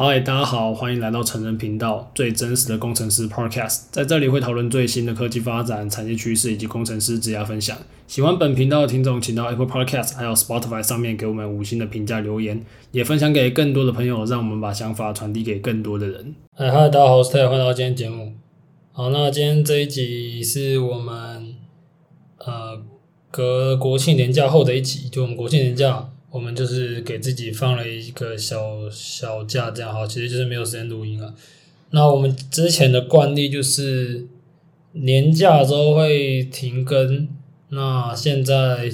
嗨，大家好，欢迎来到成人频道，最真实的工程师 Podcast，在这里会讨论最新的科技发展、产业趋势以及工程师职业分享。喜欢本频道的听众，请到 Apple Podcast 还有 Spotify 上面给我们五星的评价留言，也分享给更多的朋友，让我们把想法传递给更多的人。嗨，嗨，大家好，我是 Ted，欢迎来到今天节目。好，那今天这一集是我们呃隔国庆年假后的一集，就我们国庆年假。我们就是给自己放了一个小小假，这样好，其实就是没有时间录音了。那我们之前的惯例就是年假之后会停更，那现在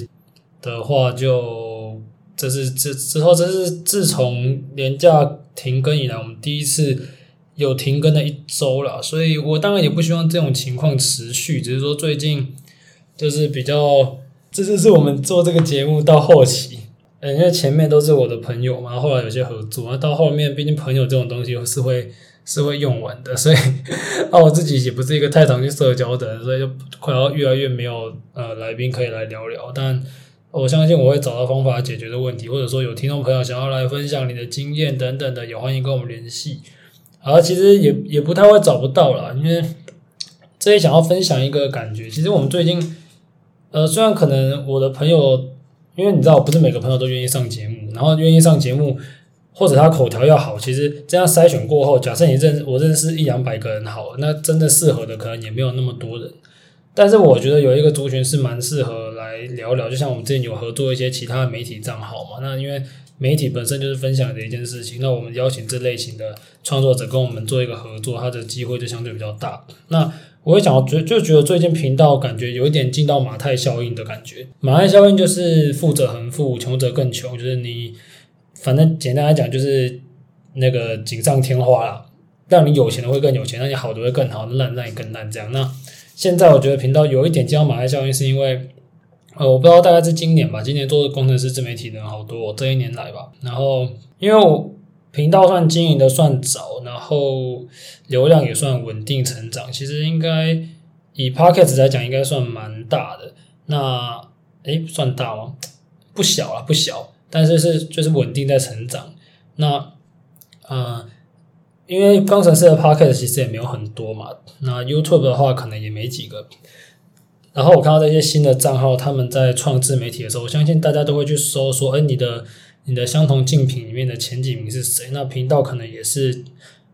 的话就这是之之后这是自从年假停更以来，我们第一次有停更的一周了。所以我当然也不希望这种情况持续，只是说最近就是比较，这就是我们做这个节目到后期。因为前面都是我的朋友嘛，后来有些合作，那到后面毕竟朋友这种东西是会是会用完的，所以 啊我自己也不是一个太常去社交的人，所以就快要越来越没有呃来宾可以来聊聊。但我相信我会找到方法解决的问题，或者说有听众朋友想要来分享你的经验等等的，也欢迎跟我们联系。好，其实也也不太会找不到啦，因为这也想要分享一个感觉，其实我们最近呃虽然可能我的朋友。因为你知道，不是每个朋友都愿意上节目，然后愿意上节目，或者他口条要好，其实这样筛选过后，假设你认我认识一两百个人好，那真的适合的可能也没有那么多人。但是我觉得有一个族群是蛮适合来聊聊，就像我们之前有合作一些其他的媒体账号嘛，那因为媒体本身就是分享的一件事情，那我们邀请这类型的创作者跟我们做一个合作，他的机会就相对比较大。那我会讲，觉就觉得最近频道感觉有一点进到马太效应的感觉。马太效应就是富者恒富，穷者更穷，就是你反正简单来讲就是那个锦上添花啦，让你有钱的会更有钱，让你好的会更好，烂让你更烂这样。那现在我觉得频道有一点进到马太效应，是因为呃，我不知道大概是今年吧，今年做的工程师自媒体的人好多，这一年来吧。然后因为我。频道算经营的算早，然后流量也算稳定成长。其实应该以 Podcast 来讲，应该算蛮大的。那诶，算大吗？不小啊，不小。但是是就是稳定在成长。那呃，因为工程师的 Podcast 其实也没有很多嘛。那 YouTube 的话，可能也没几个。然后我看到这些新的账号，他们在创自媒体的时候，我相信大家都会去搜说，哎，你的。你的相同竞品里面的前几名是谁？那频道可能也是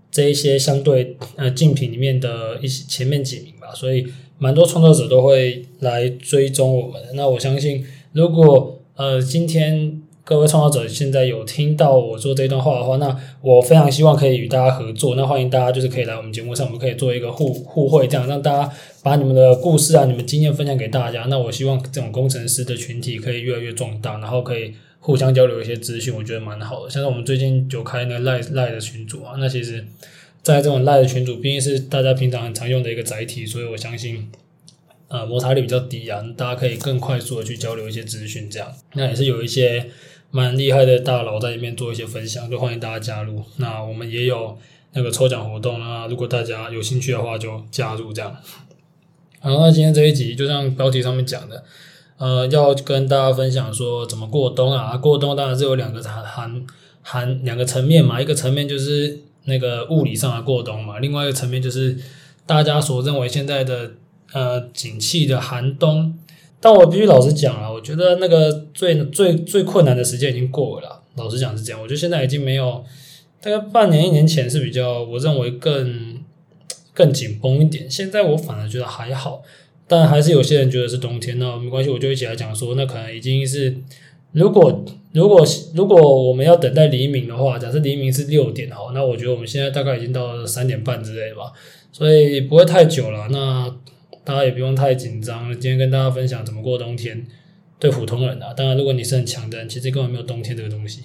这一些相对呃竞品里面的一些前面几名吧，所以蛮多创作者都会来追踪我们。那我相信，如果呃今天各位创作者现在有听到我说这段话的话，那我非常希望可以与大家合作。那欢迎大家就是可以来我们节目上，我们可以做一个互互惠，这样让大家把你们的故事啊、你们经验分享给大家。那我希望这种工程师的群体可以越来越壮大，然后可以。互相交流一些资讯，我觉得蛮好的。像是我们最近就开那个赖赖的群组啊，那其实，在这种赖的群组，毕竟是大家平常很常用的一个载体，所以我相信，呃，摩擦力比较低啊，大家可以更快速的去交流一些资讯。这样，那也是有一些蛮厉害的大佬在里面做一些分享，就欢迎大家加入。那我们也有那个抽奖活动，那如果大家有兴趣的话，就加入这样。好，那今天这一集就像标题上面讲的。呃，要跟大家分享说怎么过冬啊？过冬当然是有两个含含含两个层面嘛，一个层面就是那个物理上的过冬嘛，另外一个层面就是大家所认为现在的呃景气的寒冬。但我必须老实讲啊，我觉得那个最最最困难的时间已经过了。老实讲是这样，我觉得现在已经没有大概半年一年前是比较我认为更更紧绷一点，现在我反而觉得还好。但还是有些人觉得是冬天，那没关系，我就一起来讲说，那可能已经是，如果如果如果我们要等待黎明的话，假设黎明是六点好，那我觉得我们现在大概已经到了三点半之类的吧，所以不会太久了。那大家也不用太紧张。今天跟大家分享怎么过冬天，对普通人啊，当然如果你是很强的人，其实根本没有冬天这个东西。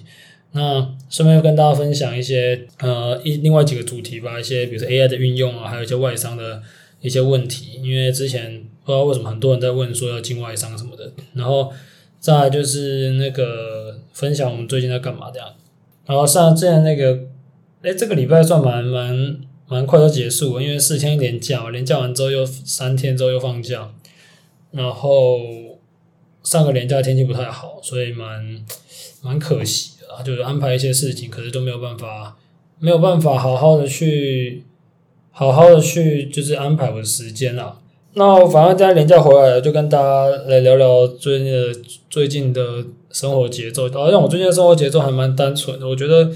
那顺便又跟大家分享一些呃一另外几个主题吧，一些比如说 AI 的运用啊，还有一些外商的一些问题，因为之前。不知道为什么很多人在问说要进外商什么的，然后再就是那个分享我们最近在干嘛这样，然后上之前那个，哎，这个礼拜算蛮蛮蛮快就结束了，因为四天连假，连假完之后又三天之后又放假，然后上个连假天气不太好，所以蛮蛮可惜的，就是安排一些事情，可是都没有办法没有办法好好的去好好的去就是安排我的时间啦。那我反正现在连假回来了，就跟大家来聊聊最近的最近的生活节奏。好像我最近的生活节奏还蛮单纯的，我觉得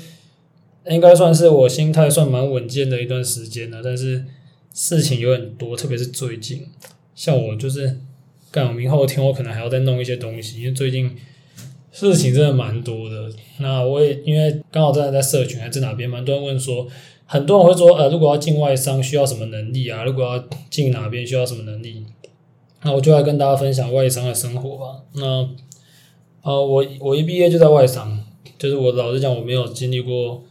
应该算是我心态算蛮稳健的一段时间了。但是事情有点多，特别是最近，像我就是干明后天我可能还要再弄一些东西，因为最近事情真的蛮多的。那我也因为刚好在在社群还在哪边，蛮多人问说。很多人会说，呃，如果要进外商需要什么能力啊？如果要进哪边需要什么能力？那我就来跟大家分享外商的生活吧。那，呃，我我一毕业就在外商，就是我老实讲，我没有经历过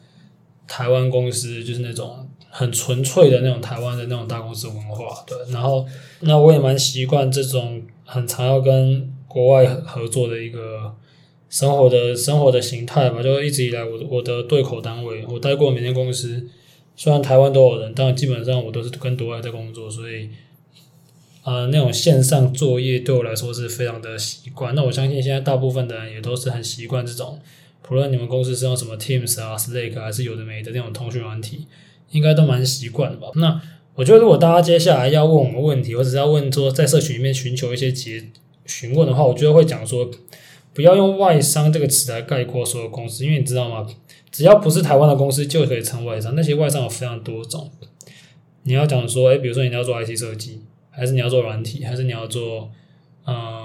台湾公司，就是那种很纯粹的那种台湾的那种大公司文化。对，然后那我也蛮习惯这种很常要跟国外合作的一个。生活的生活的形态吧，就一直以来我我的对口单位，我待过每间公司，虽然台湾都有人，但基本上我都是跟国外在工作，所以，呃，那种线上作业对我来说是非常的习惯。那我相信现在大部分的人也都是很习惯这种，不论你们公司是用什么 Teams 啊、Slack 还是有的没的那种通讯软体，应该都蛮习惯的吧。那我觉得如果大家接下来要问我们问题，或者是要问说在社群里面寻求一些结询问的话，我觉得会讲说。不要用外商这个词来概括所有公司，因为你知道吗？只要不是台湾的公司就可以称外商。那些外商有非常多种。你要讲说，哎，比如说你要做 IT 设计，还是你要做软体，还是你要做呃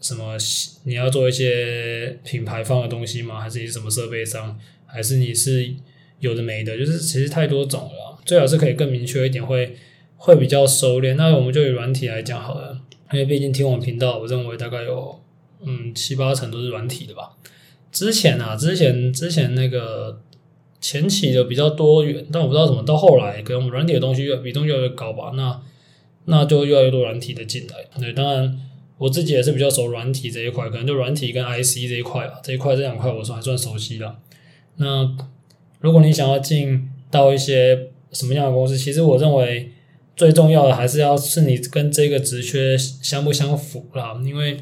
什么？你要做一些品牌方的东西吗？还是你是什么设备商？还是你是有的没的？就是其实太多种了。最好是可以更明确一点，会会比较收敛。那我们就以软体来讲好了，因为毕竟听我们频道，我认为大概有。嗯，七八成都是软体的吧。之前啊，之前之前那个前期的比较多元，但我不知道怎么到后来，可能我们软体的东西越比重越来越高吧。那那就越来越多软体的进来。对，当然我自己也是比较熟软体这一块，可能就软体跟 IC 这一块吧，这一块这两块我算还算熟悉的。那如果你想要进到一些什么样的公司，其实我认为最重要的还是要是你跟这个职缺相不相符啦，因为。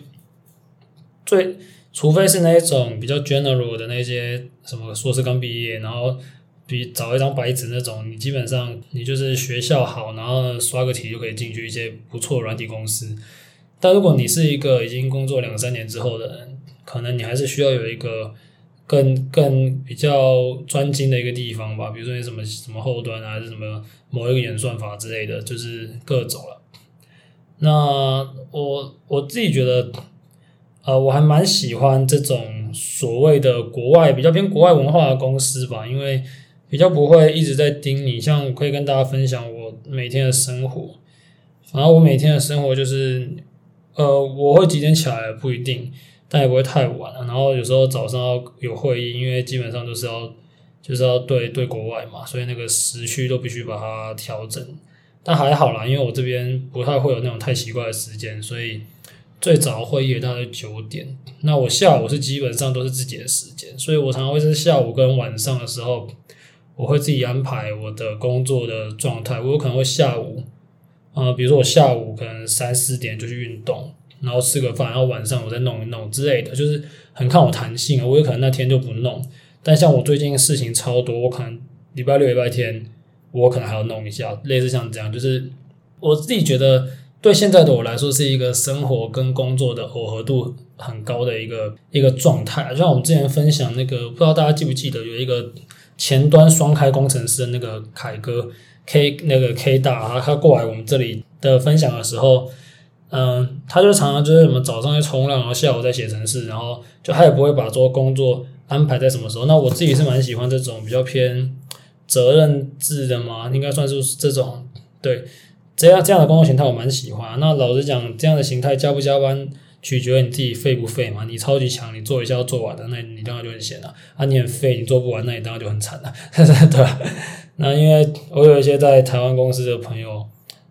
最，除非是那一种比较 general 的那些什么硕士刚毕业，然后比找一张白纸那种，你基本上你就是学校好，然后刷个题就可以进去一些不错软体公司。但如果你是一个已经工作两三年之后的人，可能你还是需要有一个更更比较专精的一个地方吧，比如说你什么什么后端啊，还是什么某一个演算法之类的，就是各种了。那我我自己觉得。呃，我还蛮喜欢这种所谓的国外比较偏国外文化的公司吧，因为比较不会一直在盯你。像我可以跟大家分享我每天的生活，反正我每天的生活就是，呃，我会几点起来不一定，但也不会太晚。然后有时候早上要有会议，因为基本上都是要就是要对对国外嘛，所以那个时区都必须把它调整。但还好啦，因为我这边不太会有那种太奇怪的时间，所以。最早会议大概九点，那我下午是基本上都是自己的时间，所以我常常会是下午跟晚上的时候，我会自己安排我的工作的状态。我有可能会下午，呃，比如说我下午可能三四点就去运动，然后吃个饭，然后晚上我再弄一弄之类的，就是很看我弹性啊。我有可能那天就不弄，但像我最近事情超多，我可能礼拜六、礼拜天我可能还要弄一下，类似像这样，就是我自己觉得。对现在的我来说，是一个生活跟工作的耦合度很高的一个一个状态。就像我们之前分享那个，不知道大家记不记得，有一个前端双开工程师的那个凯哥 K 那个 K 大，啊他过来我们这里的分享的时候，嗯，他就常常就是什么早上在冲浪，然后下午在写程式，然后就他也不会把做工作安排在什么时候。那我自己是蛮喜欢这种比较偏责任制的嘛，应该算是这种对。这样这样的工作形态我蛮喜欢。那老实讲，这样的形态加不加班，取决于你自己废不废嘛。你超级强，你做一下要做完的，那你当然就很闲了。啊，你很废，你做不完，那你当然就很惨了，对吧？那因为我有一些在台湾公司的朋友，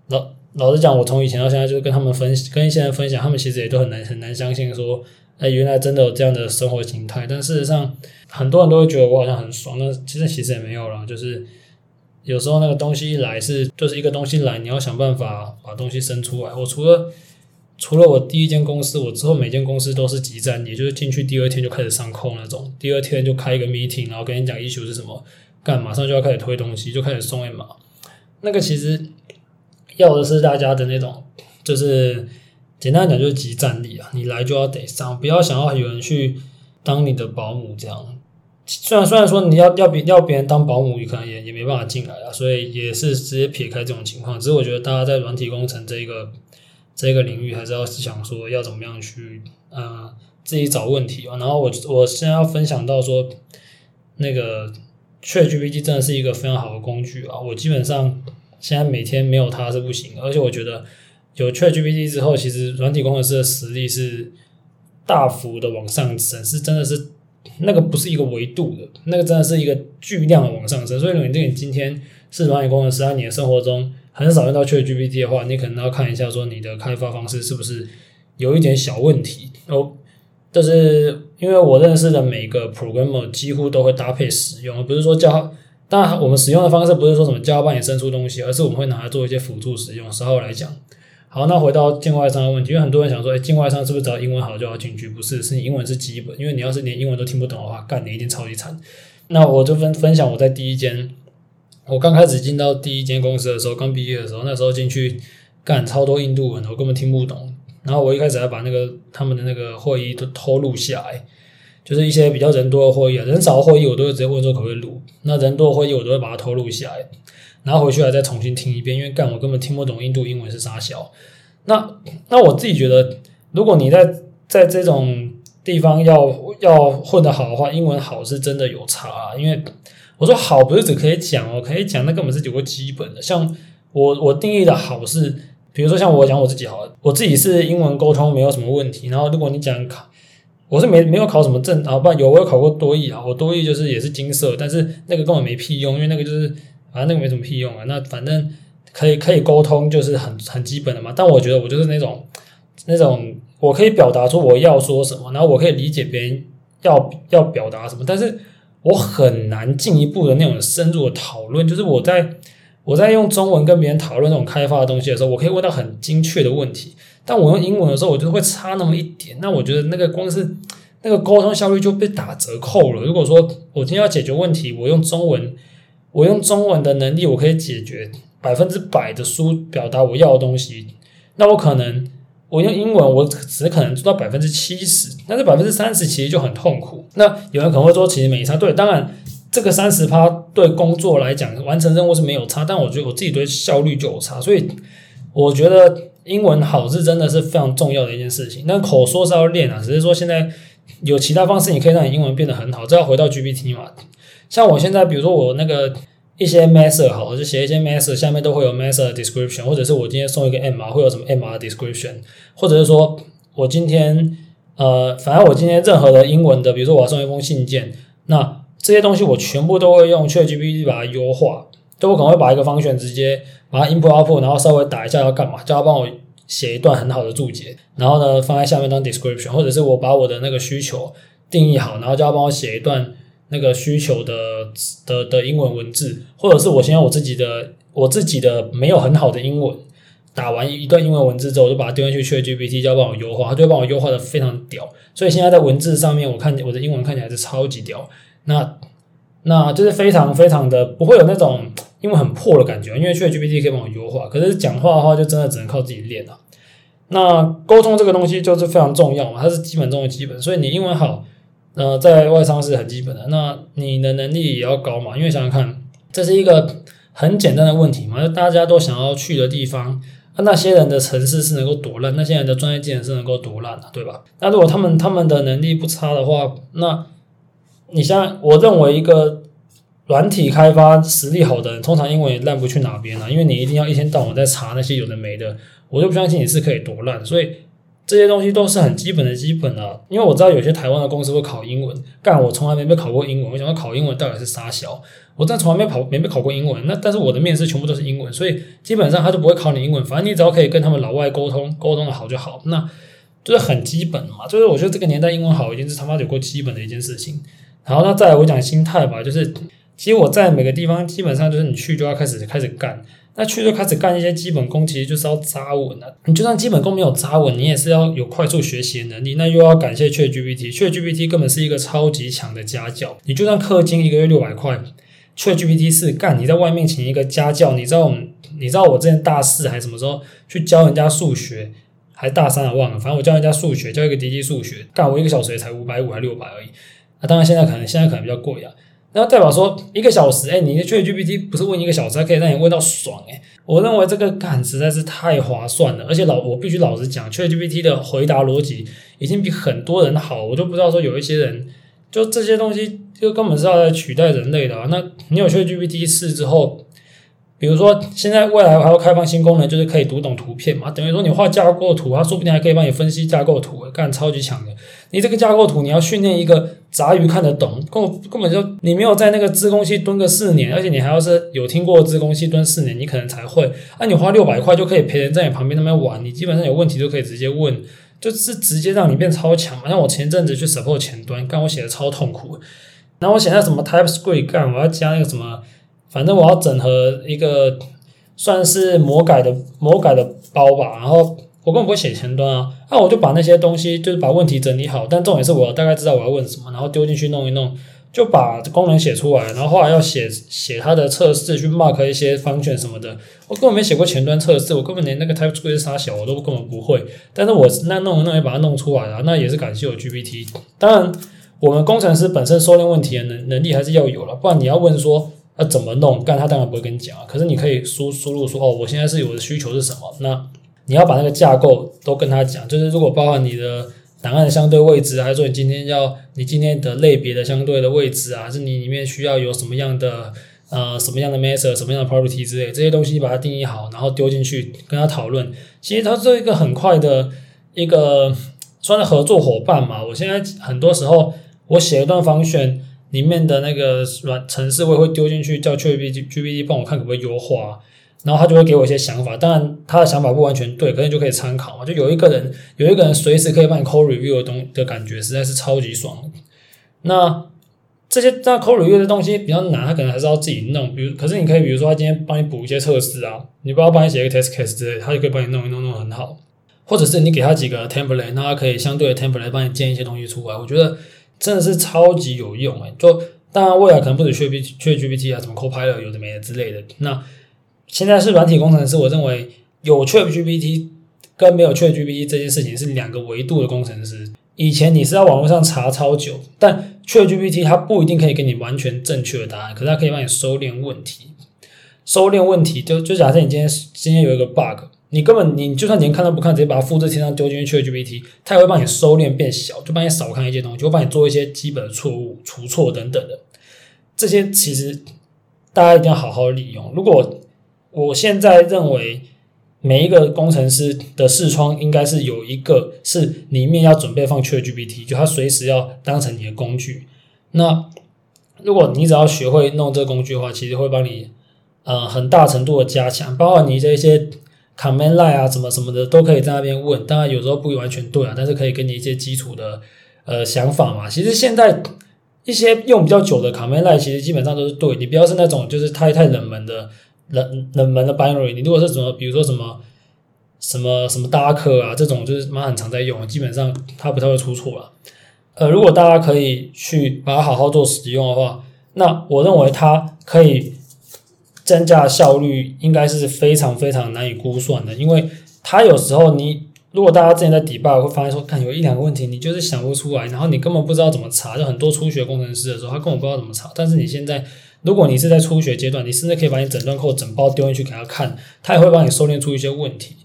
老老实讲，我从以前到现在就是跟他们分跟现在分享，他们其实也都很难很难相信说，哎，原来真的有这样的生活形态。但事实上，很多人都会觉得我好像很爽，那其实其实也没有啦，就是。有时候那个东西一来是就是一个东西来，你要想办法把东西生出来。我除了除了我第一间公司，我之后每间公司都是即战，也就是进去第二天就开始上空那种，第二天就开一个 meeting，然后跟你讲 issue 是什么，干马上就要开始推东西，就开始送 M 码。那个其实要的是大家的那种，就是简单讲就是即战力啊，你来就要得上，不要想要有人去当你的保姆这样。虽然虽然说你要要别要别人当保姆，你可能也也没办法进来啊，所以也是直接撇开这种情况。只是我觉得大家在软体工程这一个这个领域，还是要想说要怎么样去呃自己找问题啊。然后我我现在要分享到说，那个 ChatGPT 真的是一个非常好的工具啊。我基本上现在每天没有它是不行，而且我觉得有 ChatGPT 之后，其实软体工程师的实力是大幅的往上升，是真的是。那个不是一个维度的，那个真的是一个巨量的往上升。所以，如果你今天是软体工程师，在你的生活中很少用到 ChatGPT 的话，你可能要看一下，说你的开发方式是不是有一点小问题哦。就是因为我认识的每个 programmer 几乎都会搭配使用，而不是说叫，当然我们使用的方式不是说什么叫他帮你生出东西，而是我们会拿来做一些辅助使用。稍后来讲。好，那回到境外商的问题，因为很多人想说，哎，境外商是不是只要英文好就要进去？不是，是你英文是基本，因为你要是连英文都听不懂的话，干你一定超级惨。那我就分分享我在第一间，我刚开始进到第一间公司的时候，刚毕业的时候，那时候进去干超多印度文，我根本听不懂。然后我一开始还把那个他们的那个会议都偷录下来，就是一些比较人多的会议啊，人少的会议我都会直接问说可不可以录，那人多的会议我都会把它偷录下来。然后回去还再重新听一遍，因为干我根本听不懂印度英文是啥小。那那我自己觉得，如果你在在这种地方要要混得好的话，英文好是真的有差啊。因为我说好不是只可以讲哦，可以讲那根本是有个基本的。像我我定义的好是，比如说像我讲我自己好了，我自己是英文沟通没有什么问题。然后如果你讲考，我是没没有考什么证啊，不然有我有考过多益啊，我多益就是也是金色，但是那个根本没屁用，因为那个就是。啊，那个没什么屁用啊。那反正可以可以沟通，就是很很基本的嘛。但我觉得我就是那种那种，我可以表达出我要说什么，然后我可以理解别人要要表达什么，但是我很难进一步的那种深入的讨论。就是我在我在用中文跟别人讨论那种开发的东西的时候，我可以问到很精确的问题。但我用英文的时候，我就会差那么一点。那我觉得那个光是那个沟通效率就被打折扣了。如果说我今天要解决问题，我用中文。我用中文的能力，我可以解决百分之百的书表达我要的东西。那我可能我用英文，我只可能做到百分之七十，但是百分之三十其实就很痛苦。那有人可能会说，其实没差。对，当然这个三十趴对工作来讲完成任务是没有差，但我觉得我自己对效率就有差。所以我觉得英文好是真的是非常重要的一件事情。那口说是要练啊，只是说现在有其他方式，你可以让你英文变得很好。这要回到 GPT 嘛。像我现在，比如说我那个一些 method 好，就写一些 method，下面都会有 method description，或者是我今天送一个 MR 会有什么 MR description，或者是说我今天呃，反正我今天任何的英文的，比如说我要送一封信件，那这些东西我全部都会用 ChatGPT 把它优化，就我可能会把一个 function 直接把它 input up，然后稍微打一下要干嘛，叫它帮我写一段很好的注解，然后呢放在下面当 description，或者是我把我的那个需求定义好，然后叫它帮我写一段。那个需求的的的英文文字，或者是我先用我自己的我自己的没有很好的英文，打完一段英文文字之后，我就把它丢进去 ChatGPT，叫帮我优化，它就会帮我优化的非常屌。所以现在在文字上面，我看我的英文看起来是超级屌。那那就是非常非常的不会有那种英文很破的感觉，因为 ChatGPT 可以帮我优化。可是讲话的话，就真的只能靠自己练了。那沟通这个东西就是非常重要嘛，它是基本中的基本，所以你英文好。呃，在外商是很基本的，那你的能力也要高嘛？因为想想看，这是一个很简单的问题嘛，就大家都想要去的地方，那些人的城市是能够多烂，那些人的专业技能是能够多烂的，对吧？那如果他们他们的能力不差的话，那你像我认为一个软体开发实力好的人，通常英文也烂不去哪边啊，因为你一定要一天到晚在查那些有的没的，我就不相信你是可以多烂，所以。这些东西都是很基本的基本啊，因为我知道有些台湾的公司会考英文，干我从来没被考过英文，我想要考英文到底是啥小，我真从来没考没被考过英文，那但是我的面试全部都是英文，所以基本上他就不会考你英文，反正你只要可以跟他们老外沟通沟通的好就好，那就是很基本嘛，就是我觉得这个年代英文好已经是他妈有够基本的一件事情。然后那再来我讲心态吧，就是其实我在每个地方基本上就是你去就要开始开始干。那去就开始干一些基本功，其实就是要扎稳了。你就算基本功没有扎稳，你也是要有快速学习的能力。那又要感谢 ChatGPT，ChatGPT 根本是一个超级强的家教。你就算氪金一个月六百块，ChatGPT 是干，你在外面请一个家教，你知道，你知道我之前大四还什么时候去教人家数学，还大三啊忘了，反正我教人家数学，教一个滴滴数学，干我一个小时也才五百五还六百而已。那、当然现在可能现在可能比较贵啊。那代表说一个小时，哎、你的 ChatGPT 不是问一个小时，还可以让你问到爽，哎，我认为这个感实在是太划算了。而且老我必须老实讲，ChatGPT 的回答逻辑已经比很多人好，我都不知道说有一些人就这些东西就根本是要来取代人类的啊。那你有 ChatGPT 试之后。比如说，现在未来还会开放新功能，就是可以读懂图片嘛。等于说你画架构图，它说不定还可以帮你分析架构图，干超级强的。你这个架构图，你要训练一个杂鱼看得懂，根根本就你没有在那个自工系蹲个四年，而且你还要是有听过自工系蹲四年，你可能才会。啊，你花六百块就可以陪人在你旁边那边玩，你基本上有问题就可以直接问，就是直接让你变超强嘛。像我前阵子去 support 前端，干我写的超痛苦，然后我写那什么 TypeScript 干，我要加那个什么。反正我要整合一个算是魔改的魔改的包吧，然后我根本不会写前端啊，那我就把那些东西就是把问题整理好，但重点是我大概知道我要问什么，然后丢进去弄一弄，就把功能写出来，然后后来要写写它的测试去 mark 一些 function 什么的，我根本没写过前端测试，我根本连那个 TypeScript 是啥小我都根本不会，但是我那弄一弄也把它弄出来了，那也是感谢我 GPT，当然我们工程师本身收敛问题的能能力还是要有了，不然你要问说。那、怎么弄？干他当然不会跟你讲啊。可是你可以输输入说哦，我现在是有的需求是什么？那你要把那个架构都跟他讲。就是如果包含你的档案的相对位置，还是说你今天要你今天的类别的相对的位置啊，是你里面需要有什么样的呃什么样的 method、什么样的 property 之类这些东西，把它定义好，然后丢进去跟他讨论。其实它是一个很快的一个算是合作伙伴嘛。我现在很多时候我写一段防选。里面的那个软程式我也会丢进去，叫 ChatGPT 帮我看可不可以优化，然后他就会给我一些想法。当然他的想法不完全对，可能就可以参考嘛。就有一个人，有一个人随时可以帮你 code review 的东的感觉，实在是超级爽。那这些那 code review 的东西比较难，他可能还是要自己弄。比如，可是你可以比如说他今天帮你补一些测试啊，你不要帮你写一个 test case 之类，他就可以帮你弄一弄，弄很好。或者是你给他几个 template，那他可以相对的 template 帮你建一些东西出来。我觉得。真的是超级有用哎！就当然未来可能不止 ChatGPT 啊，什么 Copilot 有的没的之类的。那现在是软体工程师，我认为有 ChatGPT 跟没有 ChatGPT 这件事情是两个维度的工程师。以前你是在网络上查超久，但 ChatGPT 它不一定可以给你完全正确的答案，可是它可以帮你收敛问题。收敛问题就就假设你今天今天有一个 bug。你根本你就算连看都不看，直接把它复制贴上丢进去 GPT，它也会帮你收敛变小，就帮你少看一些东西，就会帮你做一些基本的错误、除错等等的。这些其实大家一定要好好利用。如果我现在认为每一个工程师的视窗应该是有一个是里面要准备放 ChatGPT，就它随时要当成你的工具。那如果你只要学会弄这个工具的话，其实会帮你呃很大程度的加强，包括你这些。Command line 啊，什么什么的都可以在那边问，当然有时候不完全对啊，但是可以给你一些基础的呃想法嘛。其实现在一些用比较久的 Command line 其实基本上都是对，你不要是那种就是太太冷门的冷冷门的 binary，你如果是什么比如说什么什么什么 Docker 啊这种，就是蛮很常在用，基本上它不太会出错了。呃，如果大家可以去把它好好做使用的话，那我认为它可以。增加效率应该是非常非常难以估算的，因为它有时候你如果大家之前在 debug 会发现说，看有一两个问题你就是想不出来，然后你根本不知道怎么查，就很多初学工程师的时候他根本不知道怎么查。但是你现在如果你是在初学阶段，你甚至可以把你整段 code 整包丢进去给他看，他也会帮你收敛出一些问题。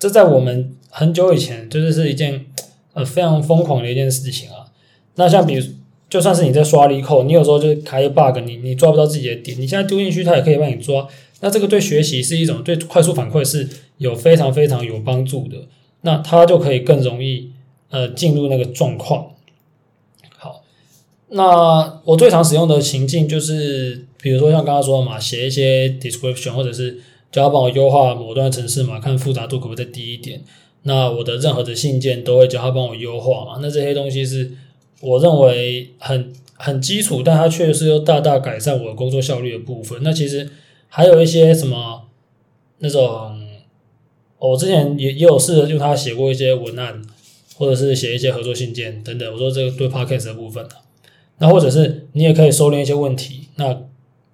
这在我们很久以前就是是一件呃非常疯狂的一件事情啊。那像比如。就算是你在刷力扣，你有时候就是开一 bug，你你抓不到自己的点，你现在丢进去，它也可以帮你抓。那这个对学习是一种对快速反馈是有非常非常有帮助的。那它就可以更容易呃进入那个状况。好，那我最常使用的情境就是，比如说像刚刚说的嘛，写一些 description，或者是叫他帮我优化某段程式嘛，看复杂度可不可以再低一点。那我的任何的信件都会叫他帮我优化嘛。那这些东西是。我认为很很基础，但它确实又大大改善我工作效率的部分。那其实还有一些什么那种，我之前也也有试着用它写过一些文案，或者是写一些合作信件等等。我说这个对 Podcast 的部分，那或者是你也可以收敛一些问题。那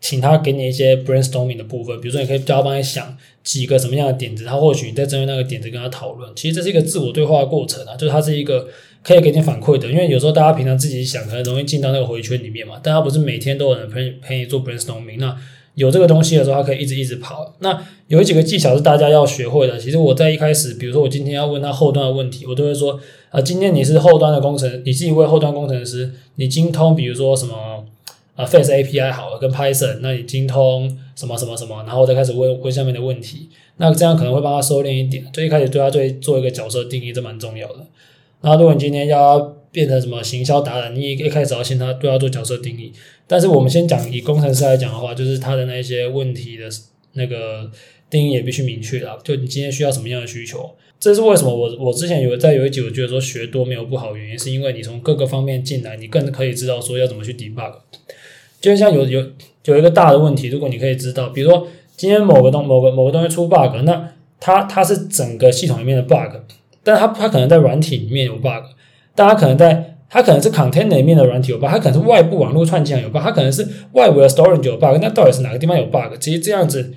请他给你一些 brainstorming 的部分，比如说你可以叫他帮你想几个什么样的点子，他或许你再针对那个点子跟他讨论。其实这是一个自我对话的过程啊，就是它是一个可以给你反馈的。因为有时候大家平常自己想，可能容易进到那个回圈里面嘛，但他不是每天都有人陪陪你做 brainstorming。那有这个东西的时候，他可以一直一直跑。那有几个技巧是大家要学会的。其实我在一开始，比如说我今天要问他后端的问题，我都会说啊、今天你是后端的工程，你是一位后端工程师，你精通比如说什么？啊，Face API 好了，跟 Python，那你精通什么什么什么，然后再开始问问下面的问题，那这样可能会帮他收敛一点。就一开始对他对做一个角色定义，这蛮重要的。那如果你今天要变成什么行销达人，你一开始要先他对他做角色定义。但是我们先讲以工程师来讲的话，就是他的那些问题的那个定义也必须明确啦。就你今天需要什么样的需求，这是为什么我我之前有在有一集我觉得说学多没有不好，原因是因为你从各个方面进来，你更可以知道说要怎么去 debug。就像有有有一个大的问题，如果你可以知道，比如说今天某个东某个某个东西出 bug，那它它是整个系统里面的 bug，但它它可能在软体里面有 bug，但它可能在它可能是 container 里面的软体有 bug，它可能是外部网络串接有 bug，它可能是外部的 storage 有 bug，那到底是哪个地方有 bug？其实这样子。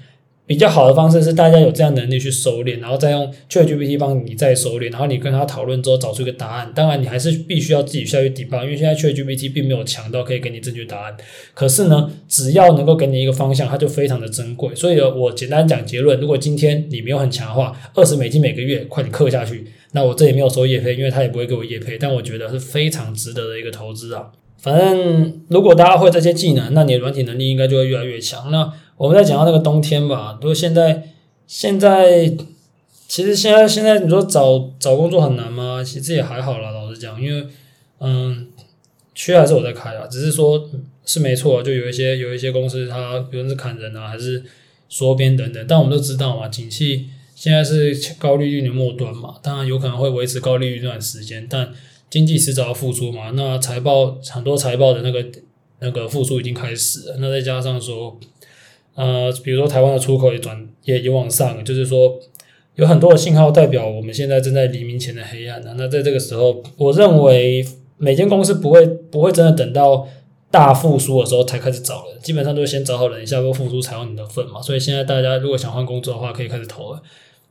比较好的方式是大家有这样能力去收敛，然后再用 ChatGPT 帮你再收敛，然后你跟他讨论之后找出一个答案。当然，你还是必须要自己下去 debug，因为现在 ChatGPT 并没有强到可以给你正确答案。可是呢，只要能够给你一个方向，它就非常的珍贵。所以，我简单讲结论：如果今天你没有很强的话，二十美金每个月，快点氪下去。那我这里没有收业配，因为他也不会给我业配，但我觉得是非常值得的一个投资啊。反正如果大家会这些技能，那你的软体能力应该就会越来越强。那我们再讲到那个冬天吧，如果现在现在其实现在现在你说找找工作很难吗？其实也还好啦，老实讲，因为嗯，缺还是我在开啊，只是说是没错，就有一些有一些公司它比如是砍人啊，还是缩编等等，但我们都知道嘛，景气现在是高利率的末端嘛，当然有可能会维持高利率这段时间，但经济迟早要复苏嘛，那财报很多财报的那个那个复苏已经开始了，那再加上说。呃，比如说台湾的出口也转也也往上，就是说有很多的信号代表我们现在正在黎明前的黑暗呢。那在这个时候，我认为每间公司不会不会真的等到大复苏的时候才开始找人，基本上都是先找好人，一下波复苏才有你的份嘛。所以现在大家如果想换工作的话，可以开始投了。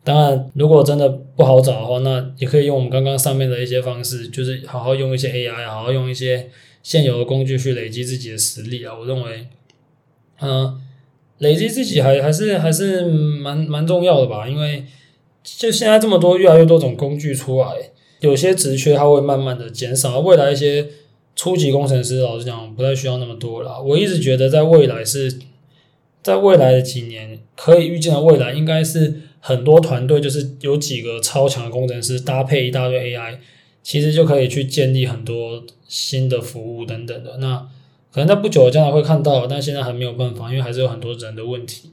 当然，如果真的不好找的话，那也可以用我们刚刚上面的一些方式，就是好好用一些 AI，好好用一些现有的工具去累积自己的实力啊。我认为，嗯、累积自己还还是还是蛮蛮重要的吧，因为就现在这么多越来越多种工具出来，有些职缺它会慢慢的减少，未来一些初级工程师老实讲不太需要那么多了。我一直觉得在未来是在未来的几年可以预见的未来，应该是很多团队就是有几个超强的工程师搭配一大堆 AI，其实就可以去建立很多新的服务等等的那。可能在不久的将来会看到，但现在还没有办法，因为还是有很多人的问题，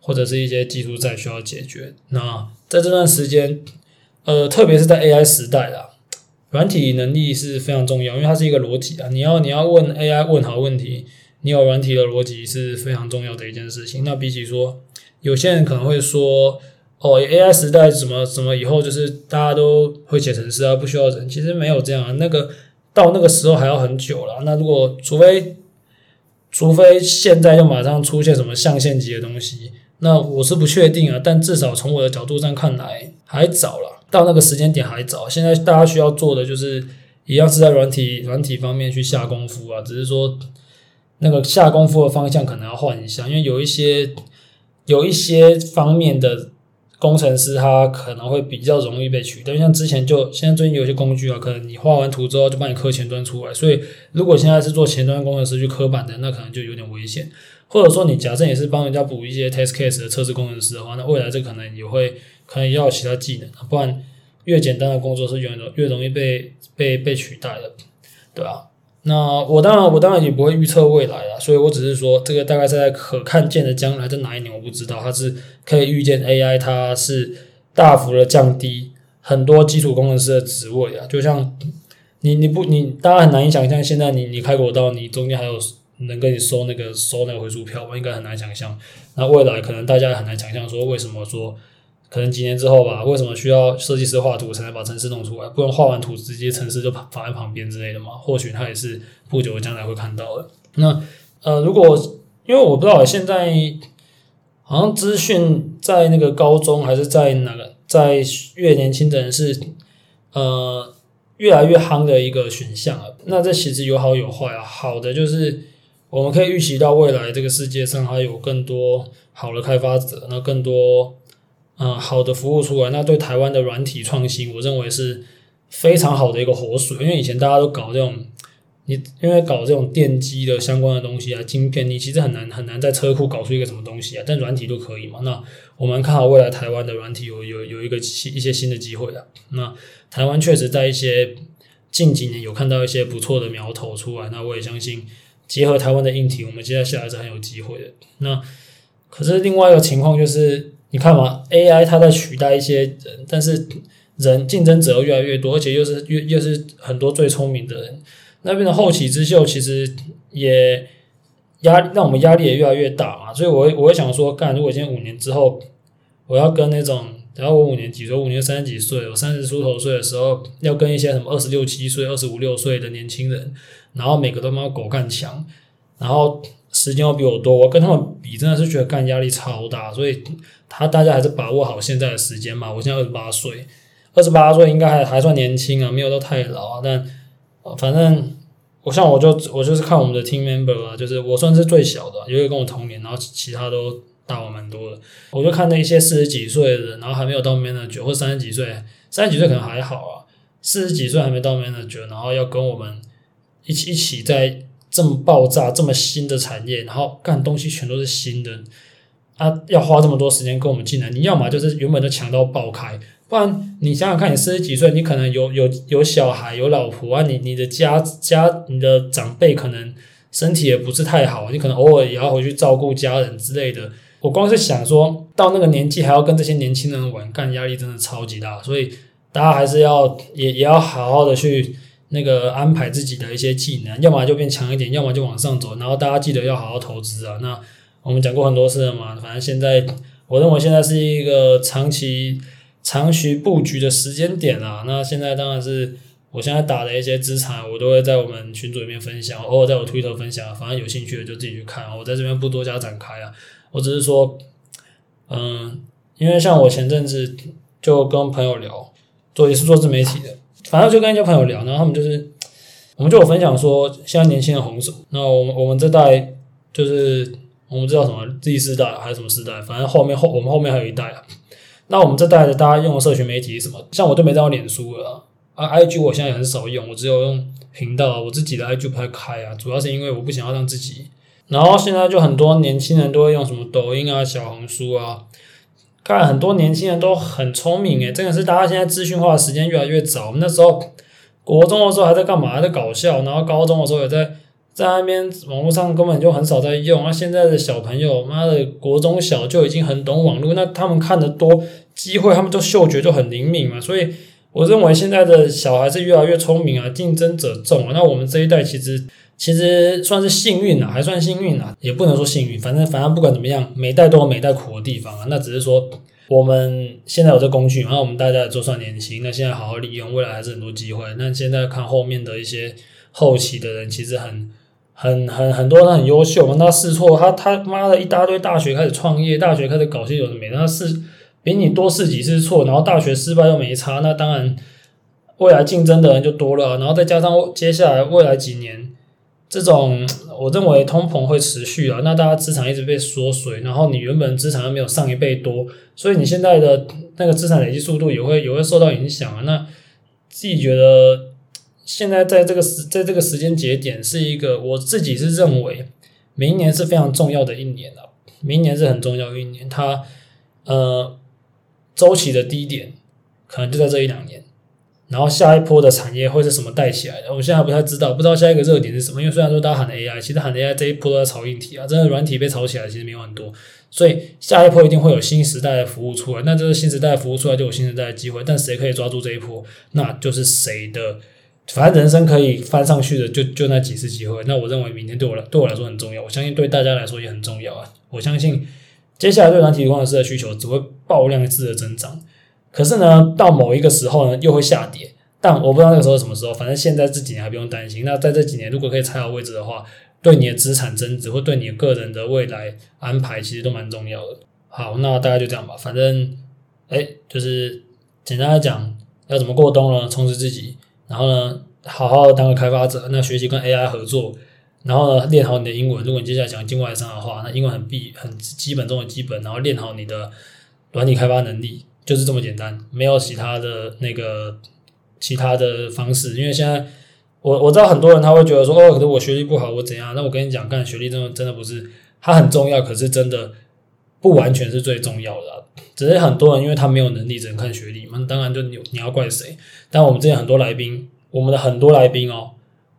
或者是一些技术在需要解决。那在这段时间，呃，特别是在 AI 时代啦，软体能力是非常重要，因为它是一个逻辑啊。你要你要问 AI 问好问题，你有软体的逻辑是非常重要的一件事情。那比起说，有些人可能会说，哦，AI 时代什么什么以后就是大家都会写程式啊，不需要人。其实没有这样啊，那个。到那个时候还要很久了。那如果除非除非现在就马上出现什么象限级的东西，那我是不确定啊。但至少从我的角度上看来，还早了。到那个时间点还早。现在大家需要做的就是一样是在软体软体方面去下功夫啊。只是说那个下功夫的方向可能要换一下，因为有一些有一些方面的。工程师他可能会比较容易被取代，像之前就现在最近有些工具啊，可能你画完图之后就帮你刻前端出来，所以如果现在是做前端工程师去刻板的，那可能就有点危险。或者说你假设也是帮人家补一些 test case 的测试工程师的话，那未来这可能也会可能要其他技能，不然越简单的工作是越容越容易被被被取代的，对吧？那我当然，我当然也不会预测未来啊，所以我只是说，这个大概是在可看见的将来，在哪一年我不知道。它是可以预见 AI，它是大幅的降低很多基础工程师的职位啊。就像你，你不，你大家很难以想象，现在你你开国道，你中间还有能跟你收那个收那个回数票我？应该很难想象。那未来可能大家很难想象，说为什么说。可能几年之后吧，为什么需要设计师画图才能把城市弄出来？不然画完图直接城市就放在旁边之类的嘛？或许他也是不久将来会看到的。那呃，如果因为我不知道现在好像资讯在那个高中还是在哪个，在越年轻的人是呃越来越夯的一个选项啊。那这其实有好有坏啊。好的就是我们可以预期到未来这个世界上还有更多好的开发者，那更多、呃、好的服务出来。那对台湾的软体创新，我认为是非常好的一个活水。因为以前大家都搞这种。你因为搞这种电机的相关的东西啊，晶片，你其实很难很难在车库搞出一个什么东西啊，但软体都可以嘛。那我们看好未来台湾的软体有有有一个一些新的机会啊。那台湾确实在一些近几年有看到一些不错的苗头出来，那我也相信结合台湾的硬体，我们接下来是很有机会的。那可是另外一个情况就是，你看嘛，AI 它在取代一些人，但是人竞争者又越来越多，而且又是越又是很多最聪明的人。那边的后起之秀其实也压让我们压力也越来越大嘛，所以我会我会想说，干，如果今天五年之后，我要跟那种，然后我五年几岁，五年三十几岁，我三十出头岁的时候，要跟一些什么二十六七岁、二十五六岁的年轻人，然后每个都妈狗干强，然后时间又比我多，我跟他们比，真的是觉得干压力超大，所以他大家还是把握好现在的时间嘛。我现在二十八岁，二十八岁应该还还算年轻啊，没有到太老啊，但反正。我像我就我就是看我们的 team member 啊，就是我算是最小的，有一个跟我同年，然后其他都大我蛮多的。我就看那些四十几岁的人，然后还没有到 manager，或三十几岁，三十几岁可能还好啊，四十几岁还没到 manager，然后要跟我们一起一起在这么爆炸、这么新的产业，然后干东西全都是新的，啊，要花这么多时间跟我们进来，你要么就是原本就强到爆开。不然你想想看，你四十几岁，你可能有有有小孩，有老婆啊，你你的家家你的长辈可能身体也不是太好，你可能偶尔也要回去照顾家人之类的。我光是想说到那个年纪还要跟这些年轻人玩，干压力真的超级大。所以大家还是要也也要好好的去那个安排自己的一些技能，要么就变强一点，要么就往上走。然后大家记得要好好投资啊。那我们讲过很多次了嘛，反正现在我认为现在是一个长期。长期布局的时间点啊，那现在当然是我现在打的一些资产，我都会在我们群组里面分享，偶尔在我推特分享，反正有兴趣的就自己去看。我在这边不多加展开啊，我只是说，嗯，因为像我前阵子就跟朋友聊，做也是做自媒体的，反正就跟一些朋友聊，然后他们就是，我们就有分享说，现在年轻人红什么？那我们我们这代就是我们知道什么 Z 世代还是什么世代，反正后面后我们后面还有一代啊。那我们这代的大家用的社群媒体是什么？像我都没在用脸书了啊，IG 我现在也很少用，我只有用频道，我自己的 IG 不太开啊，主要是因为我不想要让自己。然后现在就很多年轻人都会用什么抖音啊、小红书啊，看很多年轻人都很聪明诶，真的是大家现在资讯化的时间越来越早。我们那时候国中的时候还在干嘛？在搞笑，然后高中的时候也在。在那边网络上根本就很少在用，那现在的小朋友，妈的，国中小就已经很懂网络，那他们看的多，机会他们就嗅觉就很灵敏嘛，所以我认为现在的小孩是越来越聪明啊，竞争者众啊。那我们这一代其实其实算是幸运啊，还算幸运啊，也不能说幸运，反正反正不管怎么样，每代都有每代苦的地方啊。那只是说我们现在有这工具，然后我们大家也都算年轻，那现在好好利用，未来还是很多机会。那现在看后面的一些后期的人，其实很。很很很多人很优秀，他试错，他他妈的一大堆大学开始创业，大学开始搞些有的没的，他试比你多试几次错，然后大学失败又没差，那当然未来竞争的人就多了，然后再加上接下来未来几年这种，我认为通膨会持续啊，那大家资产一直被缩水，然后你原本资产又没有上一倍多，所以你现在的那个资产累积速度也会也会受到影响啊，那自己觉得。现在在这个时，在这个时间节点，是一个我自己是认为，明年是非常重要的一年了。明年是很重要的一年，它呃周期的低点可能就在这一两年，然后下一波的产业会是什么带起来的？我现在还不太知道，不知道下一个热点是什么。因为虽然说大家喊 AI，其实喊 AI 这一波都在炒硬体啊，真的软体被炒起来其实没有很多，所以下一波一定会有新时代的服务出来。那这个新时代服务出来，就有新时代的机会。但谁可以抓住这一波，那就是谁的。反正人生可以翻上去的，就就那几次机会。那我认为明天对我来对我来说很重要，我相信对大家来说也很重要啊。我相信接下来对软体工程师的需求只会爆量式的增长。可是呢，到某一个时候呢，又会下跌。但我不知道那个时候什么时候。反正现在这几年还不用担心。那在这几年，如果可以踩好位置的话，对你的资产增值或对你个人的未来安排，其实都蛮重要的。好，那大概就这样吧。反正，哎，就是简单来讲，要怎么过冬呢？充实自己，然后呢，好好的当个开发者，那学习跟 AI 合作，然后呢，练好你的英文。如果你接下来想进外商的话，那英文很必很基本中的基本，然后练好你的软体开发能力，就是这么简单，没有其他的那个其他的方式。因为现在我我知道很多人他会觉得说，哦，可是我学历不好，我怎样？那我跟你讲，干学历真的真的不是，它很重要，可是真的不完全是最重要的。只是很多人因为他没有能力，只能看学历嘛。当然就你你要怪谁？但我们之前很多来宾，我们的很多来宾哦，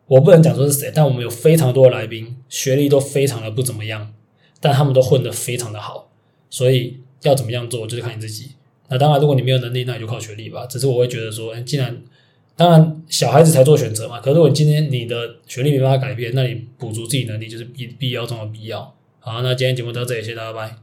我不能讲说是谁，但我们有非常多的来宾，学历都非常的不怎么样，但他们都混得非常的好。所以要怎么样做，就是看你自己。那当然，如果你没有能力，那你就靠学历吧。只是我会觉得说，既然当然小孩子才做选择嘛。可是如果今天你的学历没办法改变，那你补足自己能力就是必必要中的必要。好，那今天节目到这里，谢谢大家，拜。